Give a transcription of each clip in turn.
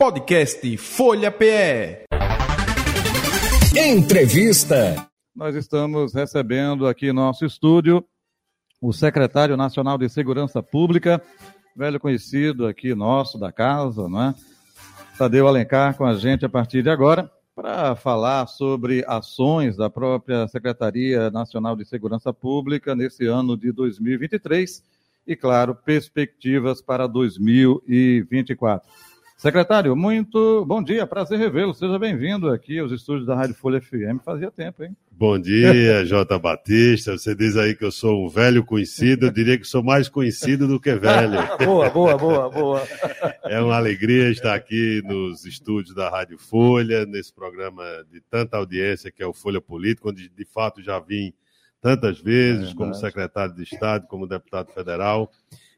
Podcast Folha PE. Entrevista. Nós estamos recebendo aqui em nosso estúdio o secretário nacional de Segurança Pública, velho conhecido aqui nosso da casa, né? Tadeu Alencar com a gente a partir de agora para falar sobre ações da própria Secretaria Nacional de Segurança Pública nesse ano de 2023 e, claro, perspectivas para 2024. Secretário, muito bom dia, prazer revê-lo. Seja bem-vindo aqui aos estúdios da Rádio Folha FM. Fazia tempo, hein? Bom dia, Jota Batista. Você diz aí que eu sou um velho conhecido, eu diria que sou mais conhecido do que velho. boa, boa, boa, boa. É uma alegria estar aqui nos estúdios da Rádio Folha, nesse programa de tanta audiência que é o Folha Política, onde de fato já vim tantas vezes é como secretário de Estado, como deputado federal,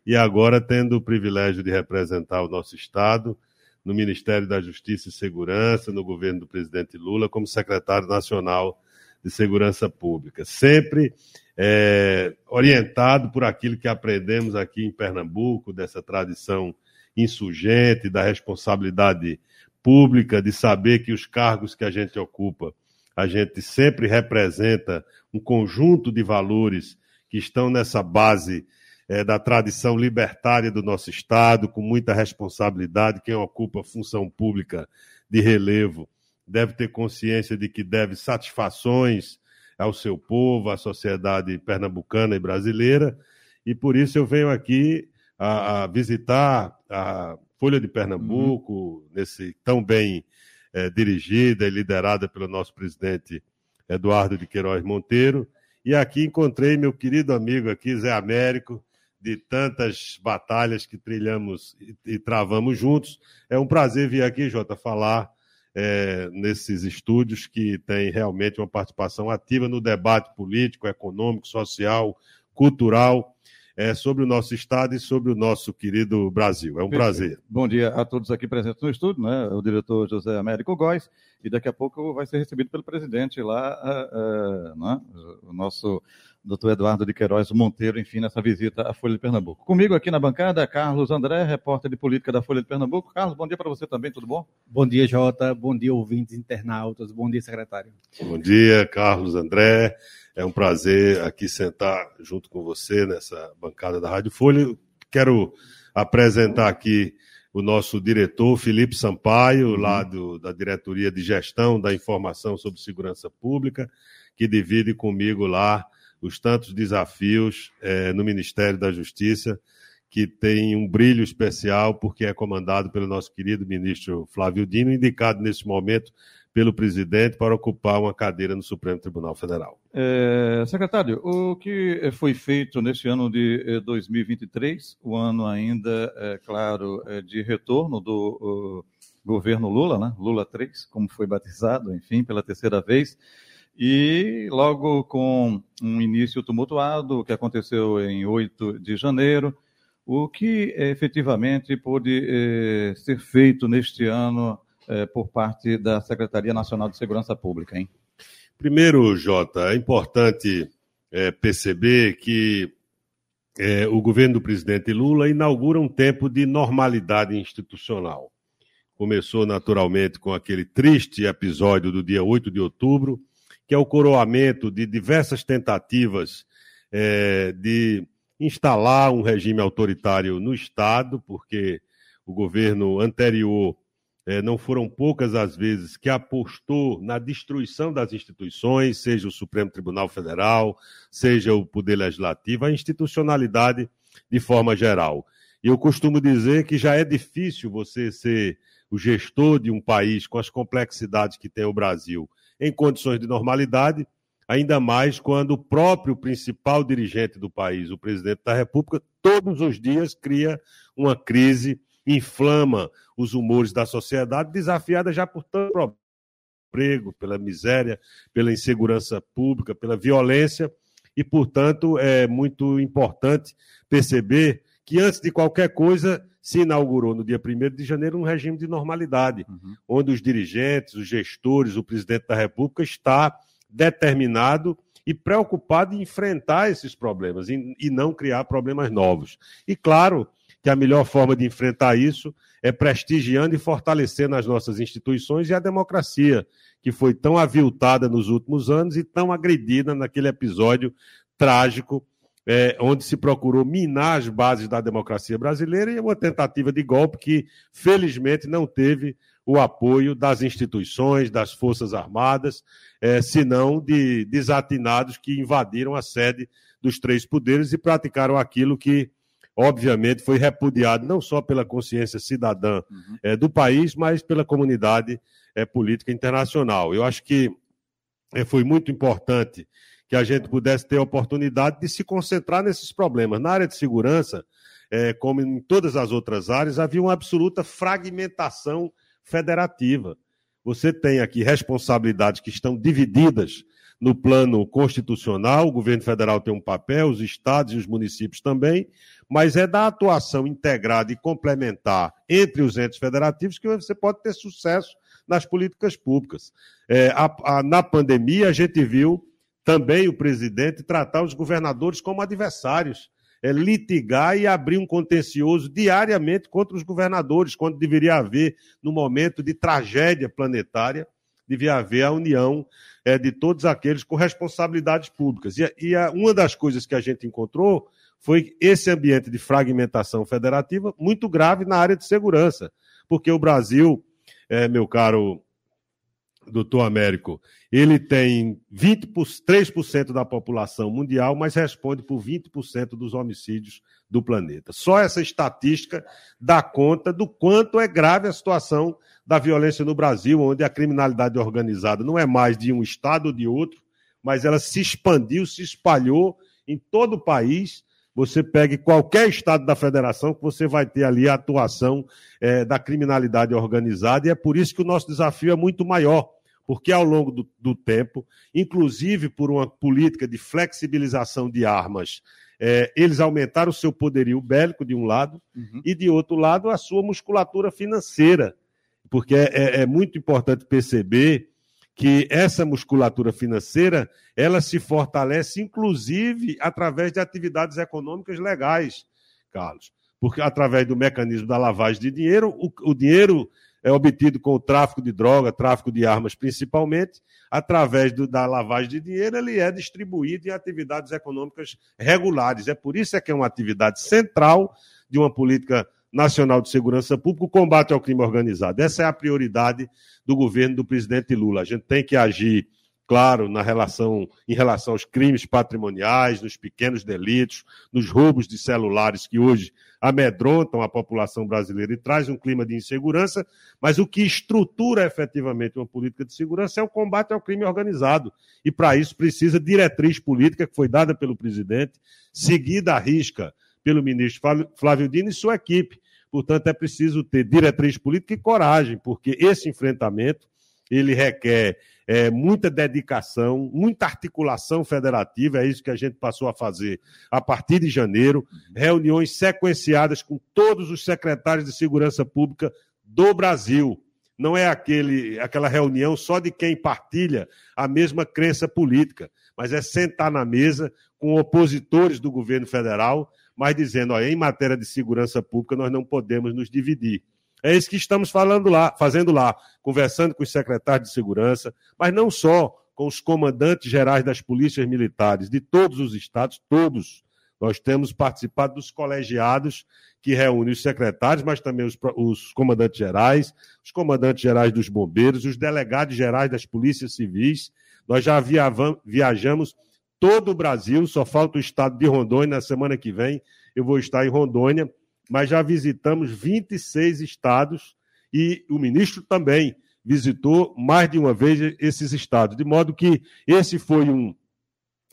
e agora tendo o privilégio de representar o nosso Estado no Ministério da Justiça e Segurança, no governo do presidente Lula, como secretário nacional de Segurança Pública. Sempre é, orientado por aquilo que aprendemos aqui em Pernambuco, dessa tradição insurgente, da responsabilidade pública, de saber que os cargos que a gente ocupa, a gente sempre representa um conjunto de valores que estão nessa base é, da tradição libertária do nosso Estado, com muita responsabilidade. Quem ocupa função pública de relevo deve ter consciência de que deve satisfações ao seu povo, à sociedade pernambucana e brasileira, e por isso eu venho aqui a, a visitar a Folha de Pernambuco, uhum. nesse tão bem é, dirigida e liderada pelo nosso presidente Eduardo de Queiroz Monteiro, e aqui encontrei meu querido amigo aqui, Zé Américo, de tantas batalhas que trilhamos e, travamos juntos. É um prazer vir aqui, Jota, falar é, nesses estúdios que tem realmente uma participação ativa no debate político, econômico, social, cultural é, sobre o nosso Estado e sobre o nosso querido Brasil. É um prazer. Bom dia a todos aqui presentes no estúdio, né? o diretor José Américo Góes, e daqui a pouco vai ser recebido pelo presidente lá, uh, uh, né? o nosso doutor Eduardo de Queiroz Monteiro, enfim, nessa visita à Folha de Pernambuco. Comigo aqui na bancada, Carlos André, repórter de política da Folha de Pernambuco. Carlos, bom dia para você também, tudo bom? Bom dia, Jota. Bom dia, ouvintes internautas. Bom dia, secretário. Bom dia, Carlos André. É um prazer aqui sentar junto com você nessa bancada da Rádio Folha. Quero apresentar aqui o nosso diretor, Felipe Sampaio, lá do, da Diretoria de Gestão da Informação sobre Segurança Pública, que divide comigo lá os tantos desafios é, no Ministério da Justiça, que tem um brilho especial, porque é comandado pelo nosso querido ministro Flávio Dino, indicado nesse momento pelo presidente para ocupar uma cadeira no Supremo Tribunal Federal. É, secretário, o que foi feito neste ano de 2023, o ano ainda, é, claro, é, de retorno do governo Lula, né? Lula 3, como foi batizado, enfim, pela terceira vez, e logo com um início tumultuado, que aconteceu em 8 de janeiro, o que efetivamente pôde eh, ser feito neste ano eh, por parte da Secretaria Nacional de Segurança Pública, hein? Primeiro, Jota, é importante eh, perceber que eh, o governo do presidente Lula inaugura um tempo de normalidade institucional. Começou naturalmente com aquele triste episódio do dia 8 de outubro, que é o coroamento de diversas tentativas é, de instalar um regime autoritário no Estado, porque o governo anterior é, não foram poucas as vezes que apostou na destruição das instituições, seja o Supremo Tribunal Federal, seja o Poder Legislativo, a institucionalidade de forma geral. E eu costumo dizer que já é difícil você ser o gestor de um país com as complexidades que tem o Brasil em condições de normalidade, ainda mais quando o próprio principal dirigente do país, o presidente da República, todos os dias cria uma crise, inflama os humores da sociedade, desafiada já por tanto emprego, pela miséria, pela insegurança pública, pela violência, e, portanto, é muito importante perceber que, antes de qualquer coisa, se inaugurou no dia 1 de janeiro um regime de normalidade, uhum. onde os dirigentes, os gestores, o presidente da República está determinado e preocupado em enfrentar esses problemas e, e não criar problemas novos. E claro que a melhor forma de enfrentar isso é, prestigiando e fortalecendo as nossas instituições e a democracia, que foi tão aviltada nos últimos anos e tão agredida naquele episódio trágico, é, onde se procurou minar as bases da democracia brasileira e uma tentativa de golpe que, felizmente, não teve o apoio das instituições, das Forças Armadas, é, senão de desatinados que invadiram a sede dos três poderes e praticaram aquilo que obviamente, foi repudiado não só pela consciência cidadã uhum. é, do país, mas pela comunidade é, política internacional. Eu acho que é, foi muito importante que a gente pudesse ter a oportunidade de se concentrar nesses problemas. Na área de segurança, como em todas as outras áreas, havia uma absoluta fragmentação federativa. Você tem aqui responsabilidades que estão divididas no plano constitucional, o governo federal tem um papel, os estados e os municípios também, mas é da atuação integrada e complementar entre os entes federativos que você pode ter sucesso nas políticas públicas. É, a, a, na pandemia, a gente viu também o presidente tratar os governadores como adversários, é, litigar e abrir um contencioso diariamente contra os governadores, quando deveria haver, no momento de tragédia planetária, devia haver a união é, de todos aqueles com responsabilidades públicas. E, e a, uma das coisas que a gente encontrou foi esse ambiente de fragmentação federativa muito grave na área de segurança, porque o Brasil, é, meu caro doutor Américo, ele tem 23% da população mundial, mas responde por 20% dos homicídios do planeta. Só essa estatística dá conta do quanto é grave a situação da violência no Brasil, onde a criminalidade organizada não é mais de um estado ou de outro, mas ela se expandiu, se espalhou em todo o país. Você pegue qualquer estado da federação que você vai ter ali a atuação é, da criminalidade organizada, e é por isso que o nosso desafio é muito maior porque ao longo do, do, tempo, inclusive por uma política de flexibilização de armas, é, eles aumentaram o seu poderio bélico, de um lado, uhum. e de outro lado, a sua musculatura financeira porque é, é, é muito importante perceber que essa musculatura financeira ela se fortalece, inclusive, através de atividades econômicas legais, Carlos. Porque através do mecanismo da lavagem de dinheiro, o, o dinheiro é obtido com o tráfico de droga, tráfico de armas principalmente, através do, da lavagem de dinheiro, ele é distribuído em atividades econômicas regulares. É por isso é que é uma atividade central de uma política Nacional de Segurança Pública, o combate ao crime organizado. Essa é a prioridade do governo do presidente Lula. A gente tem que agir, claro, na relação, em relação aos crimes patrimoniais, nos pequenos delitos, nos roubos de celulares que hoje amedrontam a população brasileira e traz um clima de insegurança, mas o que estrutura efetivamente uma política de segurança é o combate ao crime organizado. E para isso precisa diretriz política que foi dada pelo presidente, seguida à risca pelo ministro Flávio Dino e sua equipe. Portanto, é preciso ter diretriz política e coragem, porque esse enfrentamento ele requer é, muita dedicação, muita articulação federativa, é isso que a gente passou a fazer a partir de janeiro, reuniões sequenciadas com todos os secretários de segurança pública do Brasil. Não é aquele, aquela reunião só de quem partilha a mesma crença política, mas é sentar na mesa com opositores do governo federal mas dizendo, ó, em matéria de segurança pública, nós não podemos nos dividir. É isso que estamos falando lá, fazendo lá, conversando com os secretários de segurança, mas não só com os comandantes gerais das polícias militares de todos os estados, todos. Nós temos participado dos colegiados que reúnem os secretários, mas também os, os comandantes gerais, os comandantes gerais dos bombeiros, os delegados gerais das polícias civis. Nós já viajamos todo o Brasil, só falta o estado de Rondônia. Na semana que vem eu vou estar em Rondônia, mas já visitamos 26 estados e o ministro também visitou mais de uma vez esses estados, de modo que esse foi um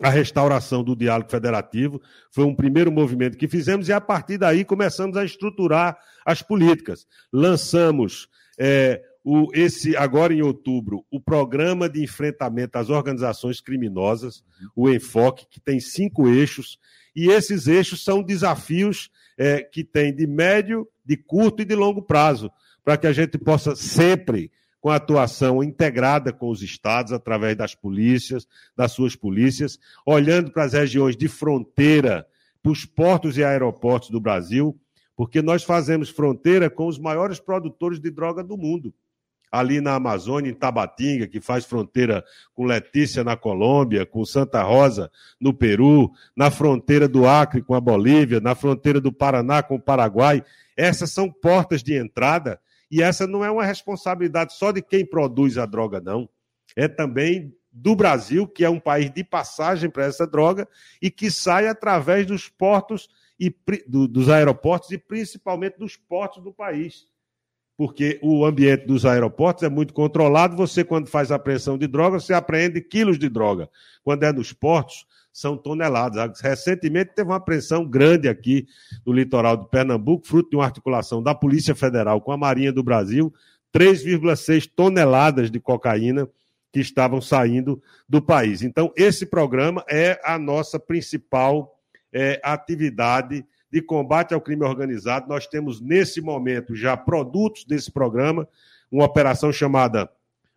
a restauração do diálogo federativo, foi um primeiro movimento que fizemos e a partir daí começamos a estruturar as políticas. Lançamos é, o, esse agora em outubro o programa de enfrentamento às organizações criminosas, o Enfoque, que tem cinco eixos, e esses eixos são desafios é, que tem de médio, de curto e de longo prazo, para que a gente possa sempre, com a atuação integrada com os estados, através das polícias, das suas polícias, olhando para as regiões de fronteira, para os portos e aeroportos do Brasil, porque nós fazemos fronteira com os maiores produtores de droga do mundo. Ali na Amazônia, em Tabatinga, que faz fronteira com Letícia na Colômbia, com Santa Rosa no Peru, na fronteira do Acre com a Bolívia, na fronteira do Paraná com o Paraguai. Essas são portas de entrada e essa não é uma responsabilidade só de quem produz a droga, não. É também do Brasil, que é um país de passagem para essa droga e que sai através dos portos e do, dos aeroportos e principalmente dos portos do país. Porque o ambiente dos aeroportos é muito controlado. Você, quando faz apreensão de droga, você apreende quilos de droga. Quando é nos portos, são toneladas. Recentemente teve uma apreensão grande aqui no litoral de Pernambuco, fruto de uma articulação da Polícia Federal com a Marinha do Brasil, 3,6 toneladas de cocaína que estavam saindo do país. Então, esse programa é a nossa principal é, atividade de combate ao crime organizado. Nós temos, nesse momento, já produtos desse programa, uma operação chamada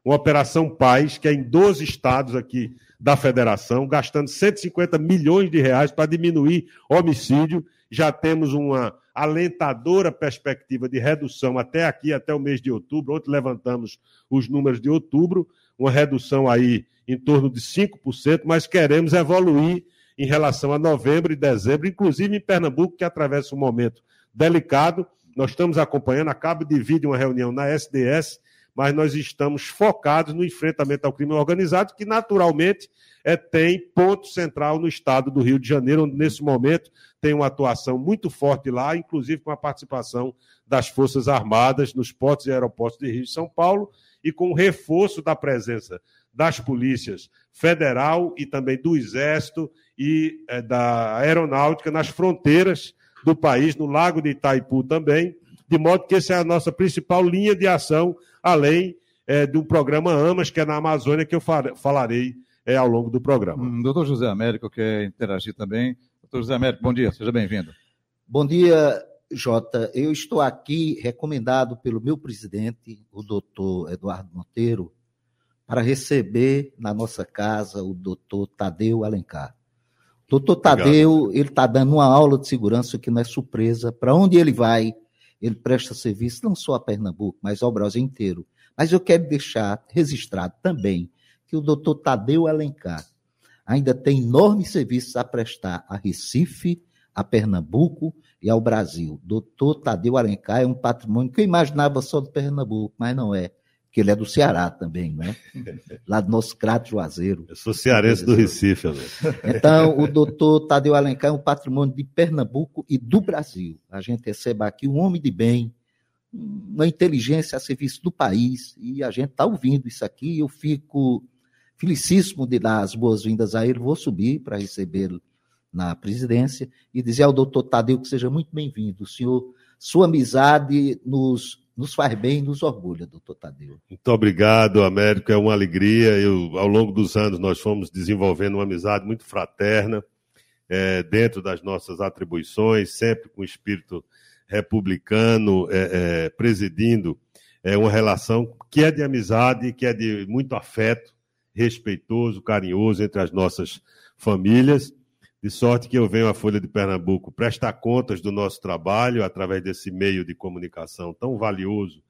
uma Operação Paz, que é em 12 estados aqui da federação, gastando 150 milhões de reais para diminuir homicídio. Já temos uma alentadora perspectiva de redução até aqui, até o mês de outubro. Ontem levantamos os números de outubro, uma redução aí em torno de 5%, mas queremos evoluir em relação a novembro e dezembro, inclusive em Pernambuco, que atravessa um momento delicado. Nós estamos acompanhando, acabo de vir de uma reunião na SDS, mas nós estamos focados no enfrentamento ao crime organizado, que naturalmente é, tem ponto central no estado do Rio de Janeiro, onde nesse momento tem uma atuação muito forte lá, inclusive com a participação das Forças Armadas nos portos e aeroportos de Rio de São Paulo e com o reforço da presença das polícias federal e também do Exército e é, da Aeronáutica nas fronteiras do país, no Lago de Itaipu também, de modo que essa é a nossa principal linha de ação, além é, do programa AMAS, que é na Amazônia, que eu falarei é, ao longo do programa. Hum, doutor José Américo quer interagir também. Doutor José Américo, bom dia, seja bem-vindo. Bom dia, Jota. Eu estou aqui recomendado pelo meu presidente, o doutor Eduardo Monteiro, para receber na nossa casa o doutor Tadeu Alencar. Doutor Tadeu, ele está dando uma aula de segurança que não é surpresa. Para onde ele vai, ele presta serviço não só a Pernambuco, mas ao Brasil inteiro. Mas eu quero deixar registrado também que o doutor Tadeu Alencar ainda tem enormes serviços a prestar a Recife, a Pernambuco e ao Brasil. Doutor Tadeu Alencar é um patrimônio que eu imaginava só do Pernambuco, mas não é que ele é do Ceará também, né? Lá do nosso crato Juazeiro. Eu sou cearense do Recife, amigo. Então, o doutor Tadeu Alencar é um patrimônio de Pernambuco e do Brasil. A gente recebe aqui um homem de bem, uma inteligência a serviço do país, e a gente está ouvindo isso aqui, eu fico felicíssimo de dar as boas-vindas a ele, vou subir para recebê-lo na presidência e dizer ao doutor Tadeu que seja muito bem-vindo. O senhor, sua amizade nos nos faz bem e nos orgulha, doutor Tadeu. Muito obrigado, Américo. É uma alegria. Eu, ao longo dos anos, nós fomos desenvolvendo uma amizade muito fraterna, é, dentro das nossas atribuições, sempre com espírito republicano, é, é, presidindo é, uma relação que é de amizade, que é de muito afeto, respeitoso, carinhoso entre as nossas famílias. De sorte que eu venho à Folha de Pernambuco prestar contas do nosso trabalho através desse meio de comunicação tão valioso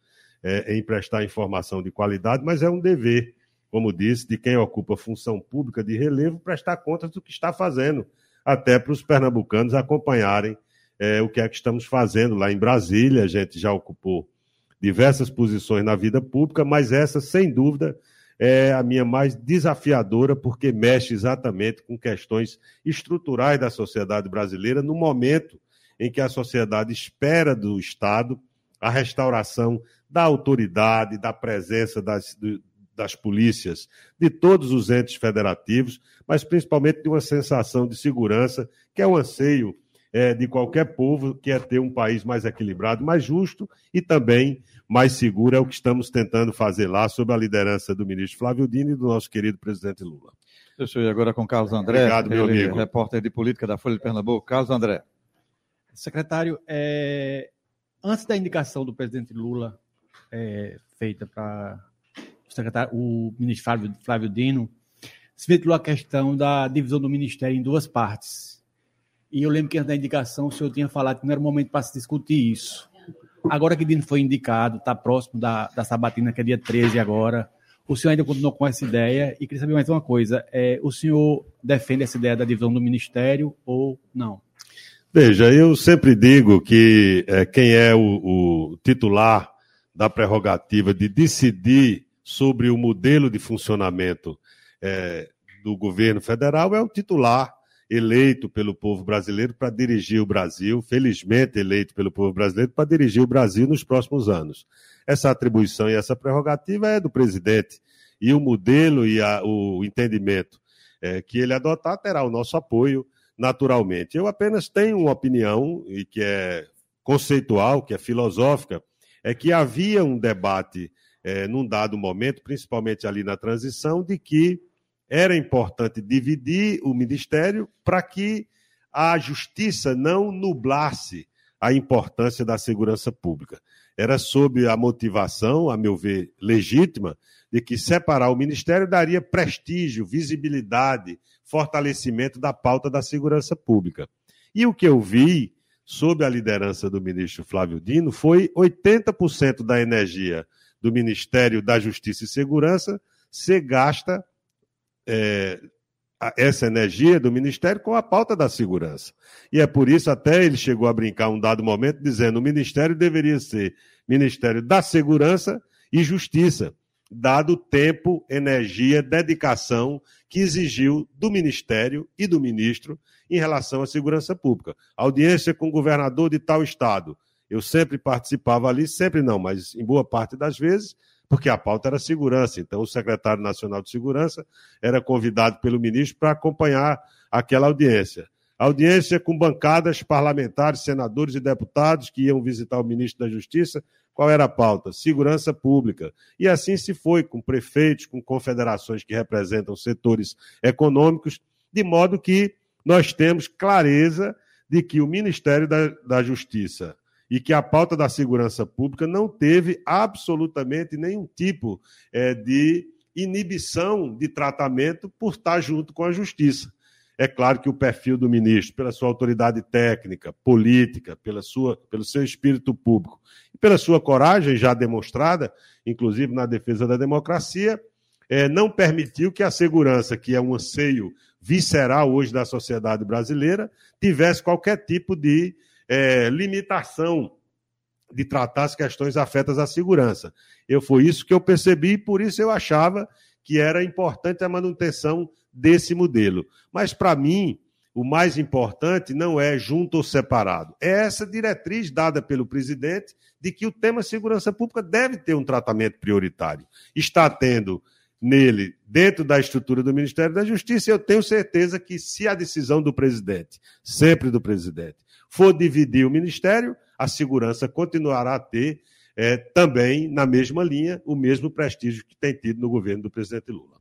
é, em prestar informação de qualidade, mas é um dever, como disse, de quem ocupa função pública de relevo, prestar contas do que está fazendo, até para os pernambucanos acompanharem é, o que é que estamos fazendo lá em Brasília. A gente já ocupou diversas posições na vida pública, mas essa, sem dúvida, é a minha mais desafiadora, porque mexe exatamente com questões estruturais da sociedade brasileira, no momento em que a sociedade espera do Estado a restauração da autoridade, da presença das, das polícias, de todos os entes federativos, mas principalmente de uma sensação de segurança, que é o anseio é, de qualquer povo, que é ter um país mais equilibrado, mais justo e também mais seguro. É o que estamos tentando fazer lá, sob a liderança do ministro Flávio Dino e do nosso querido presidente Lula. Deixa eu ir agora com Carlos André, Obrigado, meu ele, amigo. repórter de política da Folha de Pernambuco. Carlos André. Secretário, é, antes da indicação do presidente Lula é, feita para o, o ministro Flávio, Flávio Dino, se ventilou a questão da divisão do ministério em duas partes E eu lembro que da indicação o senhor tinha falado que não era o momento para se discutir isso. Agora que Dino foi indicado, está próximo da, da Sabatina, que é dia 13 agora, o senhor ainda continuou com essa ideia e queria saber mais uma coisa. É, o senhor defende essa ideia da divisão do ministério ou não? Veja, eu sempre digo que é, quem é o, o titular da prerrogativa de decidir sobre o modelo de funcionamento é, do governo federal é o titular eleito pelo povo brasileiro para dirigir o Brasil, felizmente eleito pelo povo brasileiro para dirigir o Brasil nos próximos anos. Essa atribuição e essa prerrogativa é do presidente. E o modelo e a, o entendimento é, que ele adotar terá o nosso apoio, naturalmente. Eu apenas tenho uma opinião, e que é conceitual, que é filosófica, é que havia um debate é, num dado momento, principalmente ali na transição, de que era importante dividir o ministério para que a justiça não nublasse a importância da segurança pública. Era sob a motivação, a meu ver, legítima, de que separar o ministério daria prestígio, visibilidade, fortalecimento da pauta da segurança pública. E o que eu vi, sob a liderança do ministro Flávio Dino, foi 80% da energia do Ministério da Justiça e Segurança ser gasta é, essa energia do Ministério com a pauta da segurança. E é por isso até ele chegou a brincar um dado momento dizendo o Ministério deveria ser Ministério da Segurança e Justiça, dado o tempo, energia, dedicação que exigiu do Ministério e do ministro em relação à segurança pública. Audiência com o governador de tal estado. Eu sempre participava ali, sempre não, mas em boa parte das vezes, porque a pauta era segurança. Então, o secretário nacional de segurança era convidado pelo ministro para acompanhar aquela audiência. Audiência com bancadas parlamentares, senadores e deputados que iam visitar o ministro da Justiça. Qual era a pauta? Segurança pública. E assim se foi, com prefeitos, com confederações que representam setores econômicos, de modo que nós temos clareza de que o Ministério da, da Justiça e que a pauta da segurança pública não teve absolutamente nenhum tipo é, de inibição de tratamento por estar junto com a justiça. É claro que o perfil do ministro, pela sua autoridade técnica, política, pela sua, pelo seu espírito público e pela sua coragem já demonstrada, inclusive na defesa da democracia, é, não permitiu que a segurança, que é um anseio visceral hoje da sociedade brasileira, tivesse qualquer tipo de é, limitação de tratar as questões afetas à segurança. Eu foi isso que eu percebi, por isso eu achava que era importante a manutenção desse modelo. Mas para mim, o mais importante não é junto ou separado. É essa diretriz dada pelo presidente de que o tema segurança pública deve ter um tratamento prioritário. Está tendo nele, dentro da estrutura do Ministério da Justiça, eu tenho certeza que se a decisão do presidente, sempre do presidente, for dividir o ministério, a segurança continuará a ter é, também, na mesma linha, o mesmo prestígio que tem tido no governo do presidente Lula.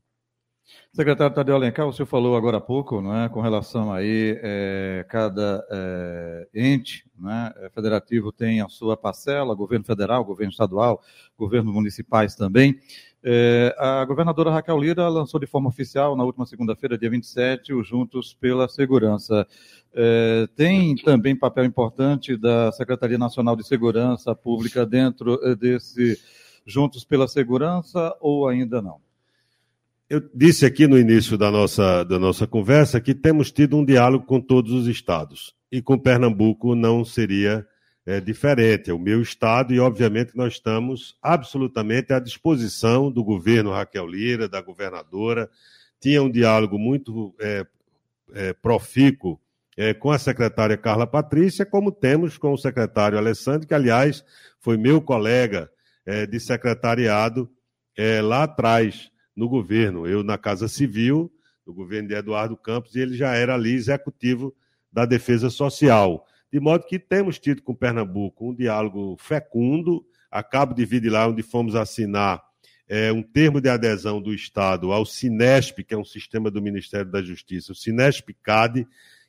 Secretário Tadeu Alencar, o senhor falou agora há pouco, não é, com relação aí, é, cada é, ente né, federativo tem a sua parcela, governo federal, governo estadual, governos municipais também. É, a governadora Raquel Lira lançou de forma oficial, na última segunda-feira, dia 27, o Juntos pela Segurança. É, tem também papel importante da Secretaria Nacional de Segurança Pública dentro é, desse Juntos pela Segurança ou ainda não? Eu disse aqui no início da nossa, da nossa conversa que temos tido um diálogo com todos os estados e com Pernambuco não seria é, diferente, é o meu estado, e obviamente nós estamos absolutamente à disposição do governo Raquel Lira, da governadora. Tinha um diálogo muito é, é, profícuo é, com a secretária Carla Patrícia, como temos com o secretário Alessandro, que, aliás, foi meu colega de secretariado lá atrás no governo. Eu na Casa Civil, no governo de Eduardo Campos, e ele já era ali executivo da Defesa Social. De modo que temos tido com Pernambuco um diálogo fecundo. Acabo de vir de lá onde fomos assinar é, um termo de adesão do Estado ao Sinesp, que é um sistema do Ministério da Justiça, o Sinesp-CAD,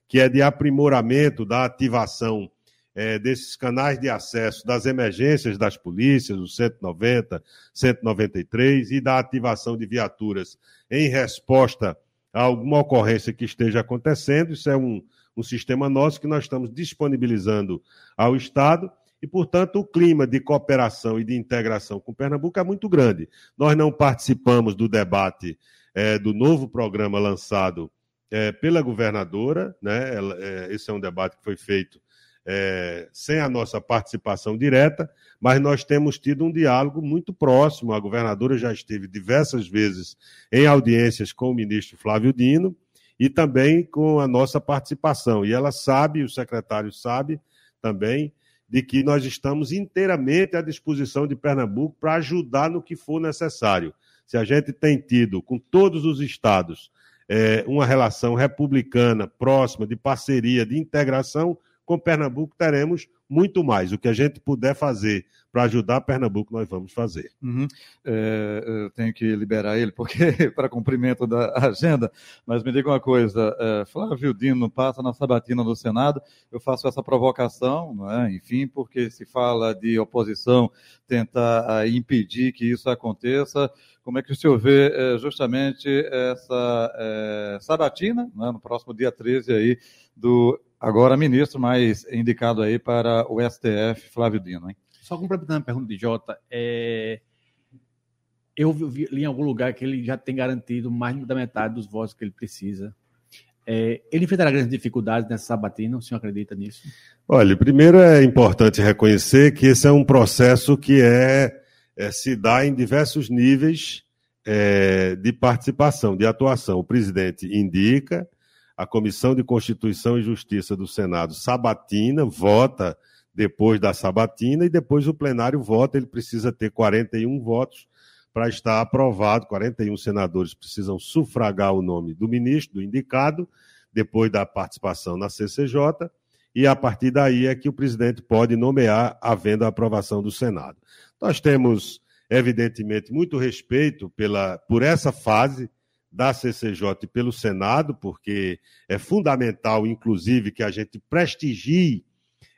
que é de aprimoramento da ativação é, desses canais de acesso das emergências das polícias, o 190, 193, e da ativação de viaturas em resposta a alguma ocorrência que esteja acontecendo. Isso é um, um sistema nosso que nós estamos disponibilizando ao Estado e, portanto, o clima de cooperação e de integração com Pernambuco é muito grande. Nós não participamos do debate é, do novo programa lançado é, pela governadora, né? Ela, é, esse é um debate que foi feito é, sem a nossa participação direta, mas nós temos tido um diálogo muito próximo. A governadora já esteve diversas vezes em audiências com o ministro Flávio Dino e também com a nossa participação. E ela sabe, o secretário sabe também, de que nós estamos inteiramente à disposição de Pernambuco para ajudar no que for necessário. Se a gente tem tido com todos os estados é, uma relação republicana próxima, de parceria, de integração, com Pernambuco teremos muito mais. O que a gente puder fazer para ajudar Pernambuco, nós vamos fazer. Uhum. É, eu tenho que liberar ele, porque para cumprimento da agenda, mas me diga uma coisa, é, Flávio Dino passa na sabatina do Senado, eu faço essa provocação, é? enfim, porque se fala de oposição tentar impedir que isso aconteça, como é que o senhor vê é, justamente essa é, sabatina, né, no próximo dia 13 aí, do agora ministro, mas indicado aí para o STF, Flávio Dino, hein? Só complementando a pergunta de Jota, é... eu vi, li em algum lugar que ele já tem garantido mais da metade dos votos que ele precisa. É... ele enfrentará grandes dificuldades nessa sabatina, o senhor acredita nisso? Olha, primeiro é importante reconhecer que esse é um processo que é, é se dá em diversos níveis é, de participação, de atuação. O presidente indica, a Comissão de Constituição e Justiça do Senado sabatina, vota depois da sabatina e depois o plenário vota. Ele precisa ter 41 votos para estar aprovado. 41 senadores precisam sufragar o nome do ministro, do indicado, depois da participação na CCJ. E a partir daí é que o presidente pode nomear, havendo a aprovação do Senado. Nós temos, evidentemente, muito respeito pela, por essa fase da CCJ e pelo Senado, porque é fundamental, inclusive, que a gente prestigie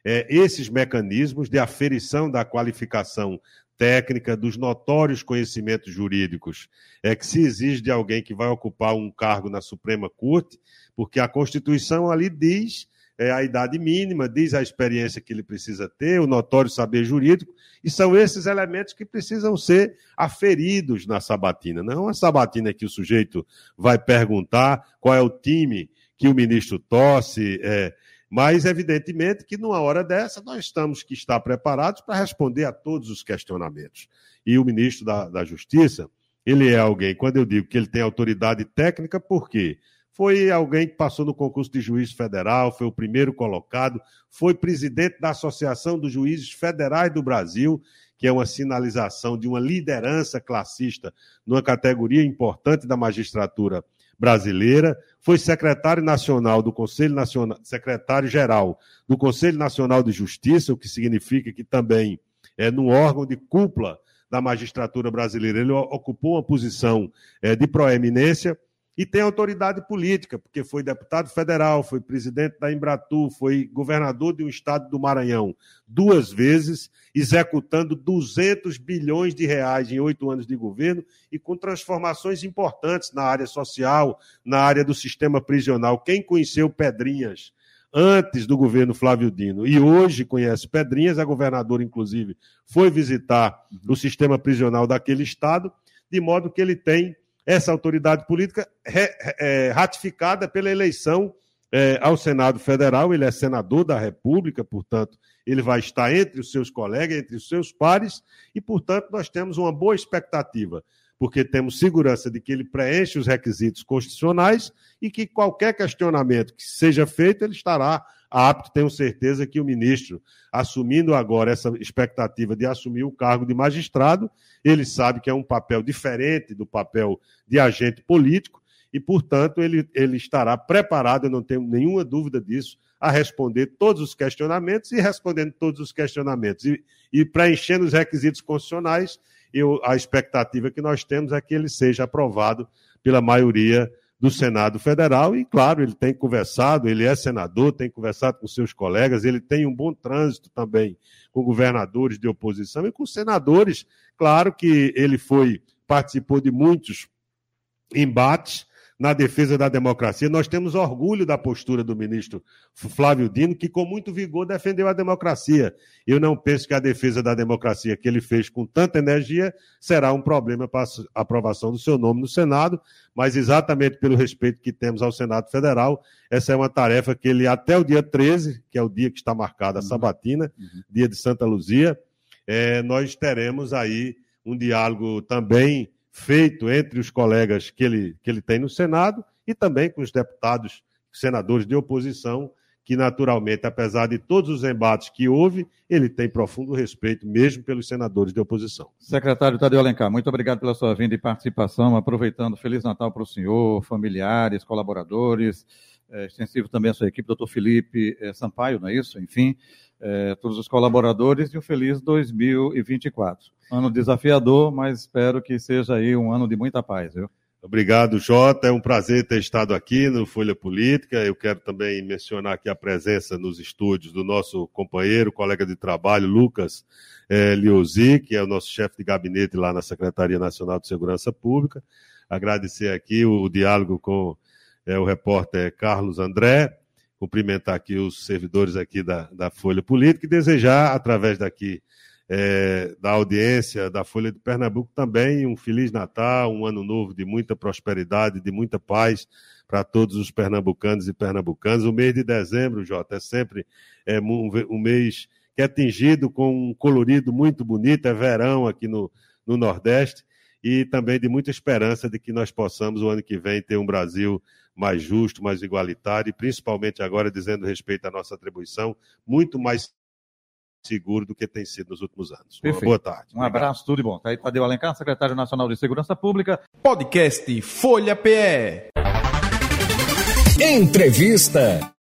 é, esses mecanismos de aferição da qualificação técnica, dos notórios conhecimentos jurídicos, é que se exige de alguém que vai ocupar um cargo na Suprema Corte, porque a Constituição ali diz é, a idade mínima, diz a experiência que ele precisa ter, o notório saber jurídico, e são esses elementos que precisam ser aferidos na sabatina. Não é uma sabatina que o sujeito vai perguntar qual é o time que o ministro torce, é, mas, evidentemente, que numa hora dessa nós estamos que estar preparados para responder a todos os questionamentos. E o ministro da, da Justiça, ele é alguém, quando eu digo que ele tem autoridade técnica, por quê? Foi alguém que passou no concurso de juiz federal, foi o primeiro colocado, foi presidente da Associação dos Juízes Federais do Brasil, que é uma sinalização de uma liderança classista numa categoria importante da magistratura brasileira, foi secretário nacional do Conselho Nacional, secretário-geral do Conselho Nacional de Justiça, o que significa que também é no órgão de cúpula da magistratura brasileira. Ele ocupou uma posição é, de proeminência e tem autoridade política, porque foi deputado federal, foi presidente da Embratur, foi governador de um estado do Maranhão duas vezes, executando 200 bilhões de reais em oito anos de governo e com transformações importantes na área social, na área do sistema prisional. Quem conheceu Pedrinhas antes do governo Flávio Dino e hoje conhece Pedrinhas, a governadora, inclusive, foi visitar o sistema prisional daquele estado, de modo que ele tem essa autoridade política é, ratificada pela eleição é, ao Senado Federal. Ele é senador da República, portanto, ele vai estar entre os seus colegas, entre os seus pares, e, portanto, nós temos uma boa expectativa, porque temos segurança de que ele preenche os requisitos constitucionais e que qualquer questionamento que seja feito, ele estará apto, tenho certeza que o ministro, assumindo agora essa expectativa de assumir o cargo de magistrado, ele sabe que é um papel diferente do papel de agente político e, portanto, ele, ele estará preparado, eu não tenho nenhuma dúvida disso, a responder todos os questionamentos e respondendo todos os questionamentos e, e preenchendo os requisitos constitucionais. Eu, a expectativa que nós temos é que ele seja aprovado pela maioria do Senado Federal e, claro, ele tem conversado, ele é senador, tem conversado com seus colegas, ele tem um bom trânsito também com governadores de oposição e com senadores. Claro que ele foi participou de muitos embates na defesa da democracia. Nós temos orgulho da postura do ministro Flávio Dino, que com muito vigor defendeu a democracia. Eu não penso que a defesa da democracia que ele fez com tanta energia será um problema para a aprovação do seu nome no Senado, mas exatamente pelo respeito que temos ao Senado Federal, essa é uma tarefa que ele, até o dia 13, que é o dia que está marcada a uhum. sabatina, uhum. dia de Santa Luzia, é, nós teremos aí um diálogo também feito entre os colegas que ele, que ele tem no Senado e também com os deputados, senadores de oposição, que naturalmente, apesar de todos os embates que houve, ele tem profundo respeito mesmo pelos senadores de oposição. Secretário Tadeu Alencar, muito obrigado pela sua vinda e participação, aproveitando Feliz Natal para o senhor, familiares, colaboradores, é, extensivo também a sua equipe, doutor Felipe é, Sampaio, não é isso? Enfim, é, todos os colaboradores e um feliz 2024. Ano desafiador, mas espero que seja aí um ano de muita paz, viu? Obrigado, Jota. É um prazer ter estado aqui no Folha Política. Eu quero também mencionar aqui a presença nos estúdios do nosso companheiro, colega de trabalho, Lucas é, Liozzi, que é o nosso chefe de gabinete lá na Secretaria Nacional de Segurança Pública. Agradecer aqui o, o diálogo com é, o repórter Carlos André cumprimentar aqui os servidores aqui da, da Folha Política e desejar, através daqui é, da audiência da Folha de Pernambuco, também um Feliz Natal, um ano novo de muita prosperidade, de muita paz para todos os pernambucanos e pernambucanas. O mês de dezembro, Jota, é sempre é, um, um mês que é tingido com um colorido muito bonito, é verão aqui no, no Nordeste, e também de muita esperança de que nós possamos, o ano que vem, ter um Brasil mais justo, mais igualitário e principalmente agora dizendo respeito à nossa atribuição, muito mais seguro do que tem sido nos últimos anos. Perfeito. boa tarde. Um Obrigado. abraço, tudo de bom. Tá aí Tadeu Alencar, secretário nacional de Segurança Pública. Podcast Folha PE. Entrevista.